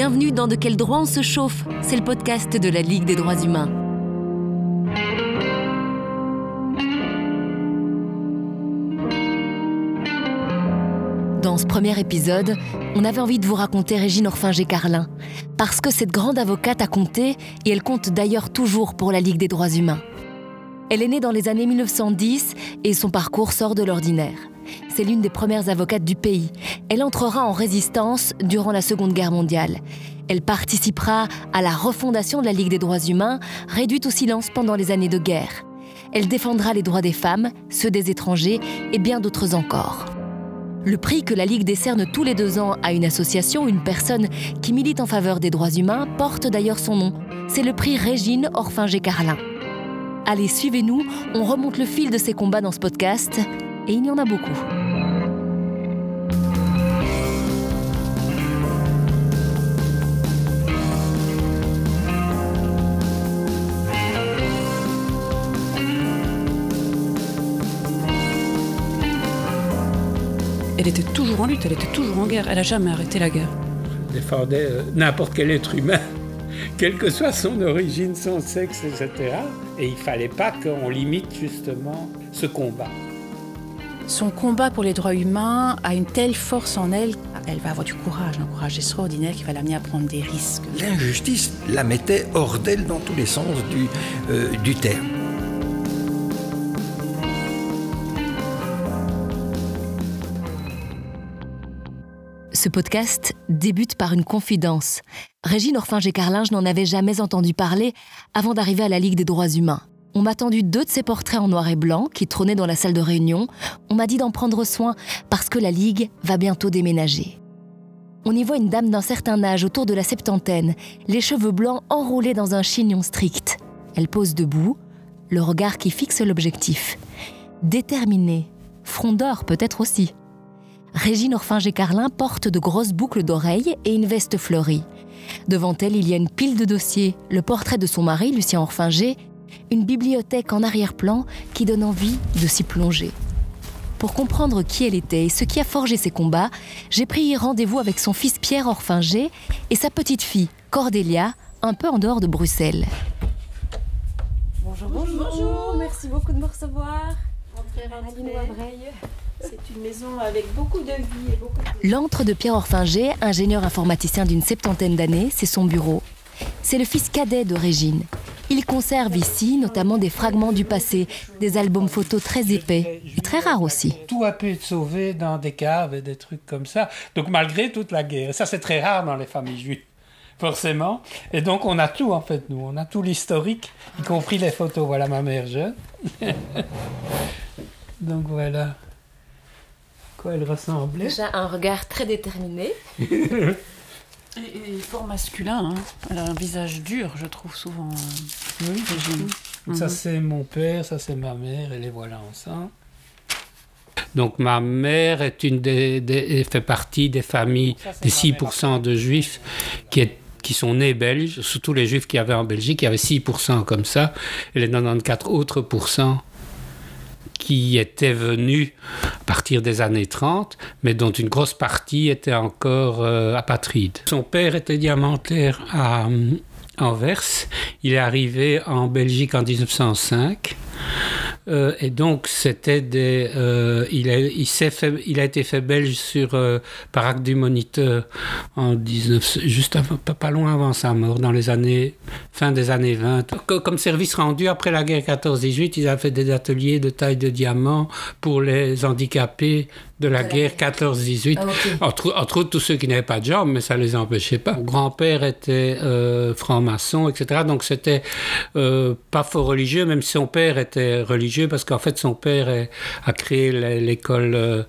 Bienvenue dans De quel droit on se chauffe C'est le podcast de la Ligue des droits humains. Dans ce premier épisode, on avait envie de vous raconter Régine Orfinger-Carlin, parce que cette grande avocate a compté, et elle compte d'ailleurs toujours pour la Ligue des droits humains. Elle est née dans les années 1910 et son parcours sort de l'ordinaire. C'est l'une des premières avocates du pays. Elle entrera en résistance durant la Seconde Guerre mondiale. Elle participera à la refondation de la Ligue des droits humains, réduite au silence pendant les années de guerre. Elle défendra les droits des femmes, ceux des étrangers et bien d'autres encore. Le prix que la Ligue décerne tous les deux ans à une association une personne qui milite en faveur des droits humains porte d'ailleurs son nom. C'est le prix Régine Orfinger-Carlin. Allez, suivez-nous, on remonte le fil de ces combats dans ce podcast, et il y en a beaucoup. Elle était toujours en lutte, elle était toujours en guerre, elle n'a jamais arrêté la guerre. Défendait euh, n'importe quel être humain, quelle que soit son origine, son sexe, etc. Et il fallait pas qu'on limite justement ce combat. Son combat pour les droits humains a une telle force en elle, elle va avoir du courage, un courage extraordinaire qui va l'amener à prendre des risques. L'injustice la mettait hors d'elle dans tous les sens du, euh, du terme. Ce podcast débute par une confidence. Régine Orfinger-Carlin, je n'en avais jamais entendu parler avant d'arriver à la Ligue des droits humains. On m'a tendu deux de ses portraits en noir et blanc qui trônaient dans la salle de réunion. On m'a dit d'en prendre soin parce que la Ligue va bientôt déménager. On y voit une dame d'un certain âge, autour de la septantaine, les cheveux blancs enroulés dans un chignon strict. Elle pose debout, le regard qui fixe l'objectif. Déterminée, frondeur peut-être aussi. Régine Orfinger-Carlin porte de grosses boucles d'oreilles et une veste fleurie. Devant elle, il y a une pile de dossiers, le portrait de son mari, Lucien Orfinger, une bibliothèque en arrière-plan qui donne envie de s'y plonger. Pour comprendre qui elle était et ce qui a forgé ses combats, j'ai pris rendez-vous avec son fils Pierre Orfinger et sa petite fille Cordélia, un peu en dehors de Bruxelles. Bonjour, bonjour, merci beaucoup de me recevoir. C'est une maison avec beaucoup de vie et beaucoup de... L'antre de Pierre Orfinger, ingénieur informaticien d'une septantaine d'années, c'est son bureau. C'est le fils cadet de Régine. Il conserve ici notamment des fragments du passé, des albums photos très épais et très rares aussi. Tout a pu être sauvé dans des caves et des trucs comme ça. Donc malgré toute la guerre, ça c'est très rare dans les familles juives, forcément. Et donc on a tout en fait, nous, on a tout l'historique, y compris les photos. Voilà ma mère jeune. donc voilà quoi elle ressemblait. Déjà un regard très déterminé. et, et, fort masculin, hein. elle a un visage dur, je trouve souvent. Oui, Régine. Ça c'est mon père, ça c'est ma mère, et les voilà ensemble. Donc ma mère est une des, des, fait partie des familles des 6% de juifs qui, est, qui sont nés belges, surtout les juifs qui avaient en Belgique, il y avait 6% comme ça, et les 94 autres pourcents qui étaient venus partir des années 30, mais dont une grosse partie était encore euh, apatride. Son père était diamantaire à euh, Anvers. Il est arrivé en Belgique en 1905. Euh, et donc, c'était des. Euh, il, a, il, fait, il a été fait belge sur, euh, par acte du moniteur en 19, juste pas, pas, loin avant sa mort, dans les années. fin des années 20. Comme service rendu après la guerre 14-18, il a fait des ateliers de taille de diamant pour les handicapés de la de guerre 14-18, ah, okay. entre, entre, autres tous ceux qui n'avaient pas de jambes, mais ça ne les empêchait pas. Mon grand-père était euh, franc-maçon, etc. Donc c'était pas fort religieux, même si son père était religieux, parce qu'en fait son père est, a créé l'école euh,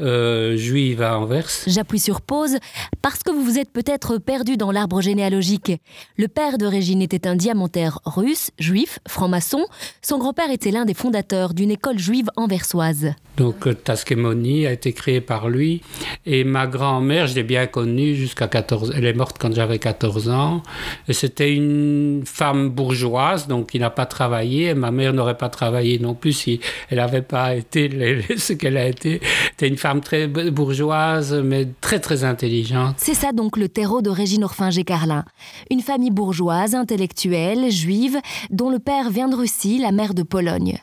euh, juive à Anvers. J'appuie sur pause parce que vous vous êtes peut-être perdu dans l'arbre généalogique. Le père de Régine était un diamantaire russe, juif, franc-maçon. Son grand-père était l'un des fondateurs d'une école juive anversoise. Donc Taskemoni famille a été créée par lui. Et ma grand-mère, je l'ai bien connue jusqu'à 14 Elle est morte quand j'avais 14 ans. C'était une femme bourgeoise, donc qui n'a pas travaillé. Et ma mère n'aurait pas travaillé non plus si elle n'avait pas été ce qu'elle a été. C'était une femme très bourgeoise, mais très très intelligente. C'est ça donc le terreau de Régine Orphinger-Carlin. Une famille bourgeoise, intellectuelle, juive, dont le père vient de Russie, la mère de Pologne.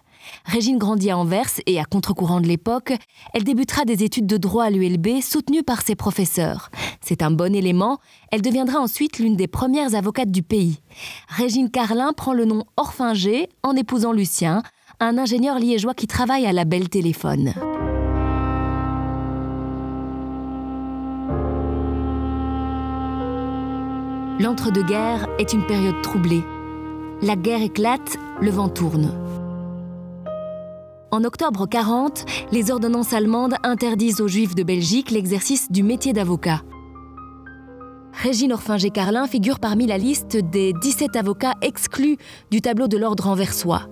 Régine grandit à Anvers et à contre-courant de l'époque, elle débutera des études de droit à l'ULB soutenues par ses professeurs. C'est un bon élément, elle deviendra ensuite l'une des premières avocates du pays. Régine Carlin prend le nom Orphinger en épousant Lucien, un ingénieur liégeois qui travaille à la Belle Téléphone. L'entre-deux-guerres est une période troublée. La guerre éclate, le vent tourne. En octobre 40, les ordonnances allemandes interdisent aux juifs de Belgique l'exercice du métier d'avocat. Régine Orphinger-Carlin figure parmi la liste des 17 avocats exclus du tableau de l'ordre anversois.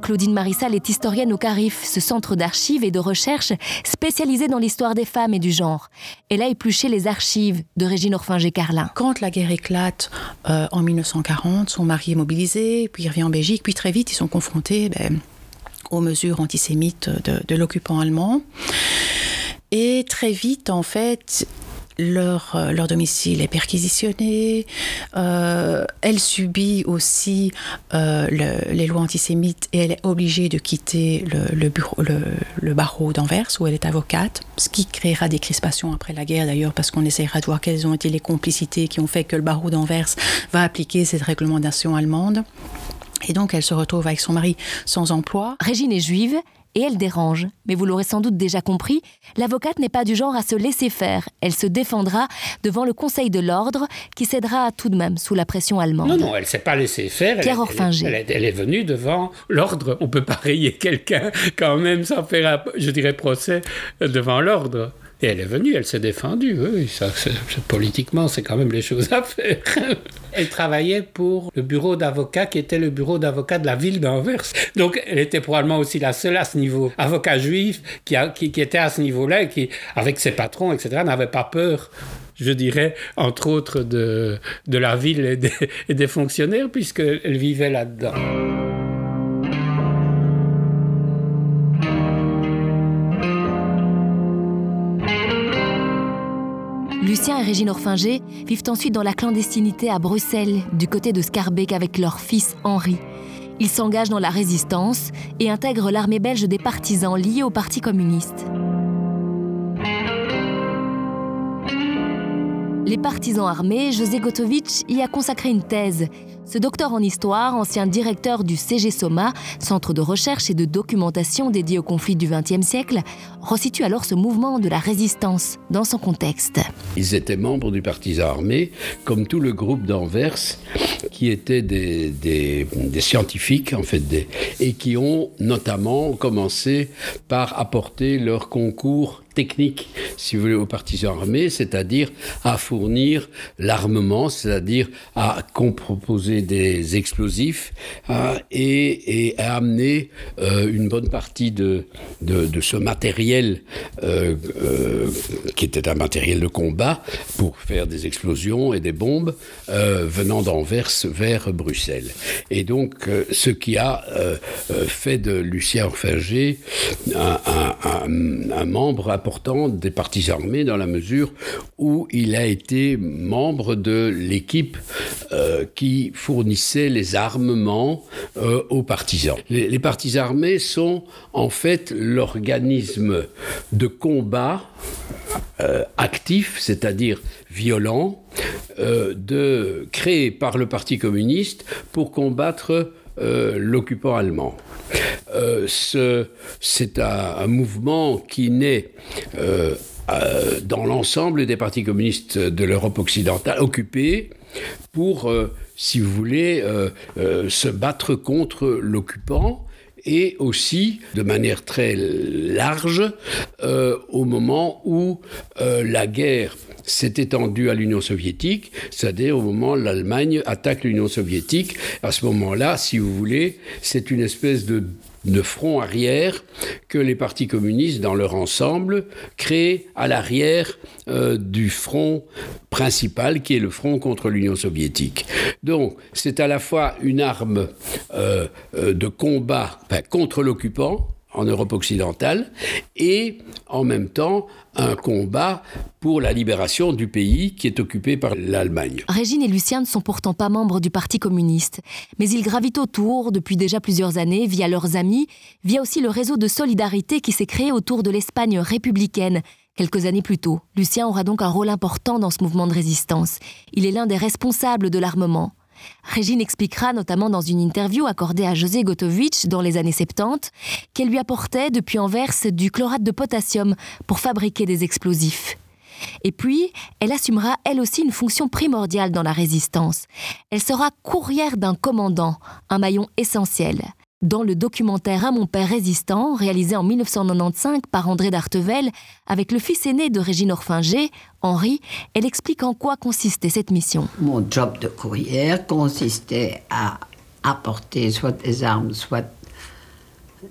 Claudine Marissal est historienne au CARIF, ce centre d'archives et de recherche spécialisé dans l'histoire des femmes et du genre. Elle a épluché les archives de Régine Orphinger-Carlin. Quand la guerre éclate euh, en 1940, son mari est mobilisé, puis il revient en Belgique, puis très vite ils sont confrontés ben, aux mesures antisémites de, l'occupant allemand. Et très vite, en fait, leur, euh, leur, domicile est perquisitionné. Euh, elle subit aussi euh, les lois antisémites et elle est obligée de quitter le, bureau, le, barreau d'Anvers où elle est avocate, ce qui créera des crispations après la guerre d'ailleurs parce qu'on essaiera de voir quelles ont été les complicités qui ont fait que le barreau d'Anvers va appliquer cette réglementation allemande. Et donc elle se retrouve avec son mari sans emploi. Régine est juive et elle dérange. Mais vous l'aurez sans doute déjà compris, l'avocate n'est pas du genre à se laisser faire. Elle se défendra devant le Conseil de l'ordre qui cédera tout de même sous la pression allemande. Non, non, elle ne s'est pas laissée faire. Pierre elle, elle, est venue devant l'ordre. On ne peut pas rayer quelqu'un quand même sans faire, je dirais, procès devant l'ordre. Et elle est venue, elle s'est défendue. Politiquement, c'est quand même les choses à faire. elle travaillait pour le bureau d'avocat qui était le bureau d'avocat de la ville d'Anvers. Donc, elle était probablement aussi la seule à ce niveau, avocat juif, qui, était à ce niveau-là et qui, avec ses patrons, etc., n'avait pas peur je dirais, entre autres, de, de la ville et des, et des fonctionnaires, puisqu'elle vivait là-dedans. Lucien et Régine Orfinger vivent ensuite dans la clandestinité à Bruxelles, du côté de Scarbeck avec leur fils Henri. Ils s'engagent dans la résistance et intègrent l'armée belge des partisans liés au Parti communiste. Les partisans armés, José Gotovitch y a consacré une thèse. Ce docteur en histoire, ancien directeur du CG Soma, centre de recherche et de documentation dédié au conflit du XXe siècle, resitue alors ce mouvement de la résistance dans son contexte. Ils étaient membres du partisan armé, comme tout le groupe d'Anvers, qui étaient des, scientifiques, en fait, et qui ont notamment commencé par apporter leur concours technique, si vous voulez, aux partisans armés, c'est-à-dire à fournir l'armement, c'est-à-dire à proposer des explosifs et, à amener euh, une bonne partie de, de, ce matériel euh, euh, qui était un matériel de combat pour faire des explosions et des bombes venant d'Anvers vers Bruxelles. Et donc, ce qui a fait de Lucien Orfinger un, membre important des partis armés dans la mesure où il a été membre de l'équipe euh, qui fournissait les armements euh, aux partisans. Les, partis armés sont en fait l'organisme de combat euh, actif, c'est-à-dire violent, de, créé par le Parti communiste pour combattre l'occupant allemand. Euh, c'est un, mouvement qui naît euh, euh, dans l'ensemble des partis communistes de l'Europe occidentale occupés pour, si vous voulez, se battre contre l'occupant et aussi de manière très large au moment où la guerre s'est étendue à l'Union soviétique, c'est-à-dire au moment où l'Allemagne attaque l'Union soviétique. À ce moment-là, si vous voulez, c'est une espèce de de front arrière que les partis communistes, dans leur ensemble, créent à l'arrière euh, du front principal, qui est le front contre l'Union soviétique. Donc, c'est à la fois une arme euh, euh, de combat contre l'occupant, en Europe occidentale et en même temps un combat pour la libération du pays qui est occupé par l'Allemagne. Régine et Lucien ne sont pourtant pas membres du Parti communiste, mais ils gravitent autour depuis déjà plusieurs années via leurs amis, via aussi le réseau de solidarité qui s'est créé autour de l'Espagne républicaine. Quelques années plus tôt, Lucien aura donc un rôle important dans ce mouvement de résistance. Il est l'un des responsables de l'armement. Régine expliquera notamment dans une interview accordée à José Gotovitch dans les années 70 qu'elle lui apportait depuis Anvers du chlorate de potassium pour fabriquer des explosifs. Et puis, elle assumera elle aussi une fonction primordiale dans la résistance. Elle sera courrière d'un commandant, un maillon essentiel. Dans le documentaire À mon père résistant, réalisé en 1995 par André d'Artevel, avec le fils aîné de Régine Orfinger, Henri, elle explique en quoi consistait cette mission. Mon job de courrière consistait à apporter soit des armes, soit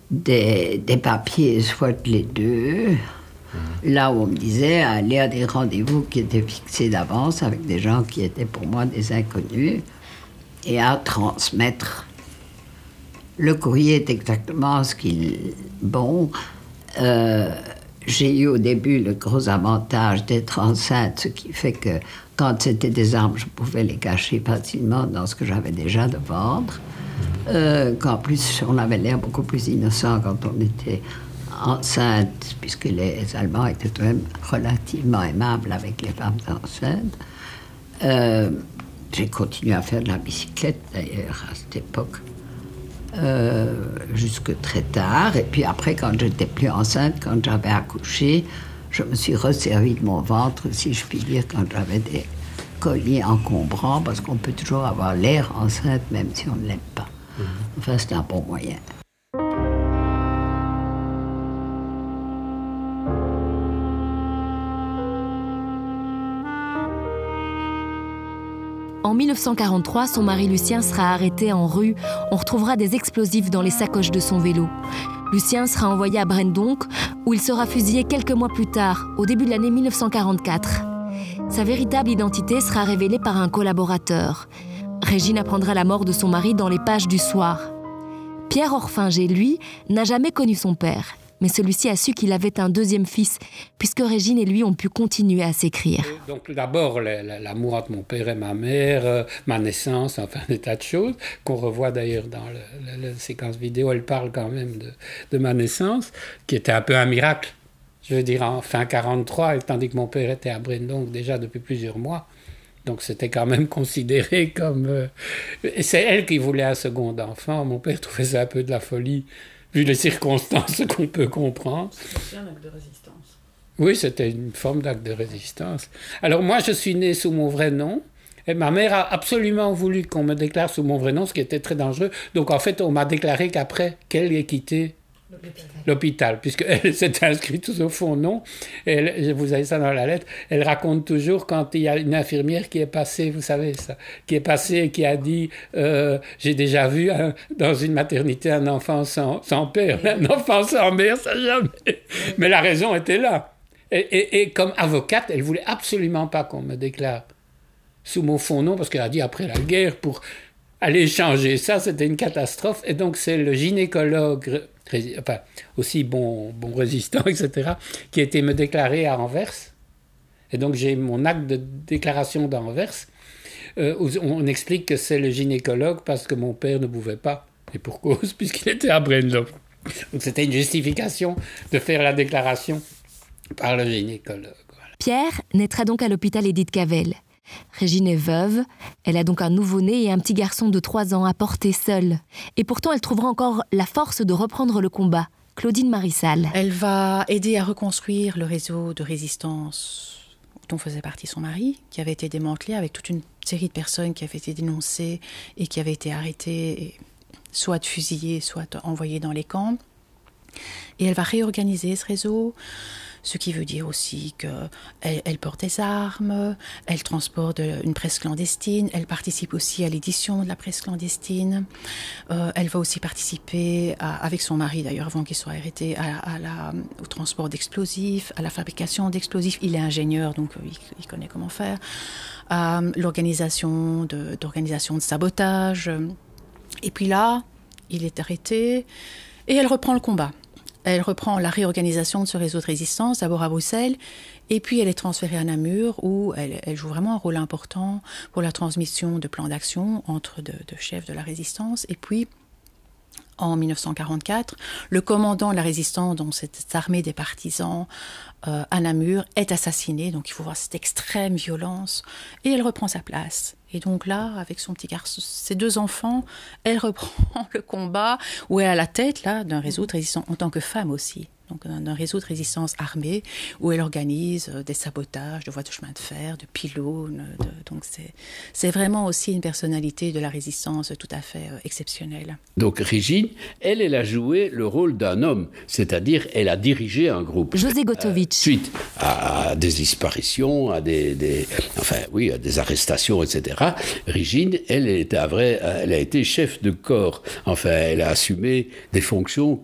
des, papiers, soit les deux. Mhm. Là où on me disait aller à des rendez-vous qui étaient fixés d'avance avec des gens qui étaient pour moi des inconnus et à transmettre le courrier est exactement ce qu'il. Bon. Euh, j'ai eu au début le gros avantage d'être enceinte, ce qui fait que quand c'était des armes, je pouvais les cacher facilement dans ce que j'avais déjà de vendre. Euh, qu'en plus, on avait l'air beaucoup plus innocent quand on était enceinte, puisque les Allemands étaient quand même relativement aimables avec les femmes enceintes. Euh, j'ai continué à faire de la bicyclette, d'ailleurs, à cette époque. Euh, jusque très tard. Et puis après, quand j'étais plus enceinte, quand j'avais accouché, je me suis resservi de mon ventre, si je puis dire, quand j'avais des colliers encombrants, parce qu'on peut toujours avoir l'air enceinte même si on ne l'aime pas. Mhm. Enfin, c'était un bon moyen. En 1943, son mari Lucien sera arrêté en rue. On retrouvera des explosifs dans les sacoches de son vélo. Lucien sera envoyé à Brendonck, où il sera fusillé quelques mois plus tard, au début de l'année 1944. Sa véritable identité sera révélée par un collaborateur. Régine apprendra la mort de son mari dans les pages du soir. Pierre Orfinger, lui, n'a jamais connu son père mais celui-ci a su qu'il avait un deuxième fils, puisque Régine et lui ont pu continuer à s'écrire. Donc d'abord, l'amour entre mon père et ma mère, euh, ma naissance, enfin des tas de choses, qu'on revoit d'ailleurs dans la séquence vidéo, elle parle quand même de, ma naissance, qui était un peu un miracle, je veux dire en fin 43, tandis que mon père était à Brendonck déjà depuis plusieurs mois. Donc c'était quand même considéré comme... Euh, c'est elle qui voulait un second enfant. Mon père trouvait ça un peu de la folie vu les circonstances qu'on peut comprendre. C'était un acte de résistance. Oui, c'était une forme d'acte de résistance. Alors moi, je suis né sous mon vrai nom. Et ma mère a absolument voulu qu'on me déclare sous mon vrai nom, ce qui était très dangereux. Donc en fait, on m'a déclaré qu'après qu'elle ait l'hôpital, puisqu'elle s'est inscrite au fond non. Elle, vous avez ça dans la lettre. Elle raconte toujours quand il y a une infirmière qui est passée, vous savez ça, qui est passée et qui a dit euh, J'ai déjà vu dans une maternité un enfant sans, sans père, un enfant sans mère, ça jamais. Mais la raison était là. Et, et comme avocate, elle voulait absolument pas qu'on me déclare sous mon fond nom, parce qu'elle a dit après la guerre, pour aller changer ça, c'était une catastrophe. Et donc c'est le gynécologue aussi bon, bon résistant, etc., qui a été me déclarer à Anvers. Et donc j'ai mon acte de déclaration d'Anvers. Euh, on explique que c'est le gynécologue parce que mon père ne pouvait pas, et pour cause, puisqu'il était à Brendel. Donc c'était une justification de faire la déclaration par le gynécologue. Pierre naîtra donc à l'hôpital Edith Cavell. Régine est veuve, elle a donc un nouveau-né et un petit garçon de 3 ans à porter seule. Et pourtant, elle trouvera encore la force de reprendre le combat. Claudine Marissal. Elle va aider à reconstruire le réseau de résistance dont faisait partie son mari, qui avait été démantelé avec toute une série de personnes qui avaient été dénoncées et qui avaient été arrêtées, soit fusillées, soit envoyées dans les camps. Et elle va réorganiser ce réseau, ce qui veut dire aussi qu'elle elle porte des armes, elle transporte une presse clandestine, elle participe aussi à l'édition de la presse clandestine, euh, elle va aussi participer, avec son mari d'ailleurs avant qu'il soit arrêté, au transport d'explosifs, à la fabrication d'explosifs. Il est ingénieur, donc euh, il, connaît comment faire, à l'organisation d'organisation de sabotage. Et puis là, il est arrêté et elle reprend le combat. Elle reprend la réorganisation de ce réseau de résistance, d'abord à Bruxelles, et puis elle est transférée à Namur, où elle, joue vraiment un rôle important pour la transmission de plans d'action entre de, chefs de la résistance. Et puis, en 1944, le commandant de la résistance, dont cette armée des partisans euh, à Namur, est assassiné. Donc il faut voir cette extrême violence. Et elle reprend sa place. Et donc là, avec son petit garçon, ses deux enfants, elle reprend le combat où elle a la tête là d'un réseau de en tant que femme aussi donc d'un réseau de résistance armée où elle organise euh, des sabotages de voies de chemin de fer, de pylônes. donc c'est vraiment aussi une personnalité de la résistance tout à fait euh, exceptionnelle. Donc Régine, elle, elle a joué le rôle d'un homme, c'est-à-dire elle a dirigé un groupe. José Gotovitch. Euh, suite à, des disparitions, à des, enfin oui, à des arrestations, etc. Régine, elle, elle, était, vrai, elle a été chef de corps. Enfin, elle a assumé des fonctions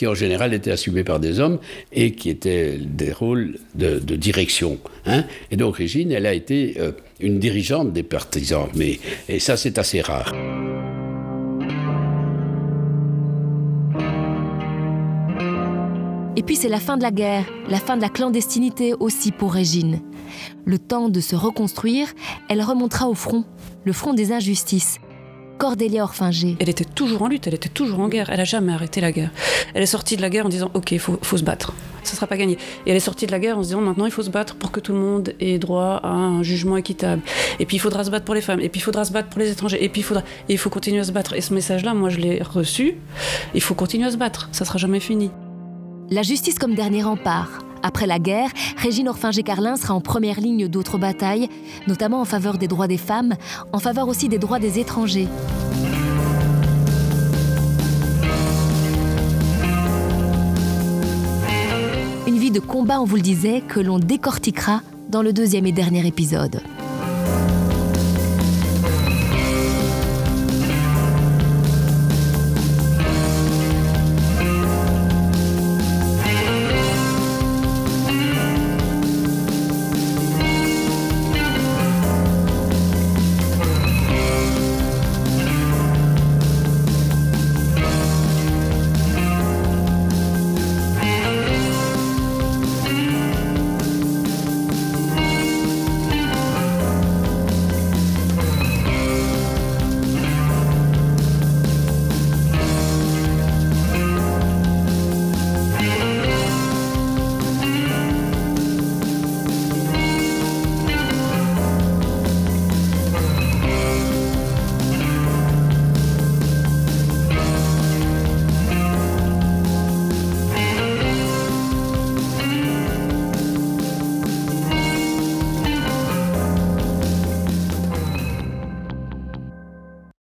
qui en général étaient assumés par des hommes et qui étaient des rôles de, direction. Hein. Et donc Régine, elle a été euh, une dirigeante des partisans, mais et ça c'est assez rare. Et puis c'est la fin de la guerre, la fin de la clandestinité aussi pour Régine. Le temps de se reconstruire, elle remontera au front, le front des injustices, Cordélia Orfinger. Elle était toujours en lutte, elle était toujours en guerre, elle n'a jamais arrêté la guerre. Elle est sortie de la guerre en disant Ok, il faut, se battre, ça ne sera pas gagné. Et elle est sortie de la guerre en se disant Maintenant, il faut se battre pour que tout le monde ait droit à un jugement équitable. Et puis, il faudra se battre pour les femmes, et puis, il faudra se battre pour les étrangers, et puis, il, faudra... il faut continuer à se battre. Et ce message-là, moi, je l'ai reçu il faut continuer à se battre, ça ne sera jamais fini. La justice comme dernier rempart. Après la guerre, Régine Orfinger-Carlin sera en première ligne d'autres batailles, notamment en faveur des droits des femmes, en faveur aussi des droits des étrangers. Une vie de combat, on vous le disait, que l'on décortiquera dans le deuxième et dernier épisode.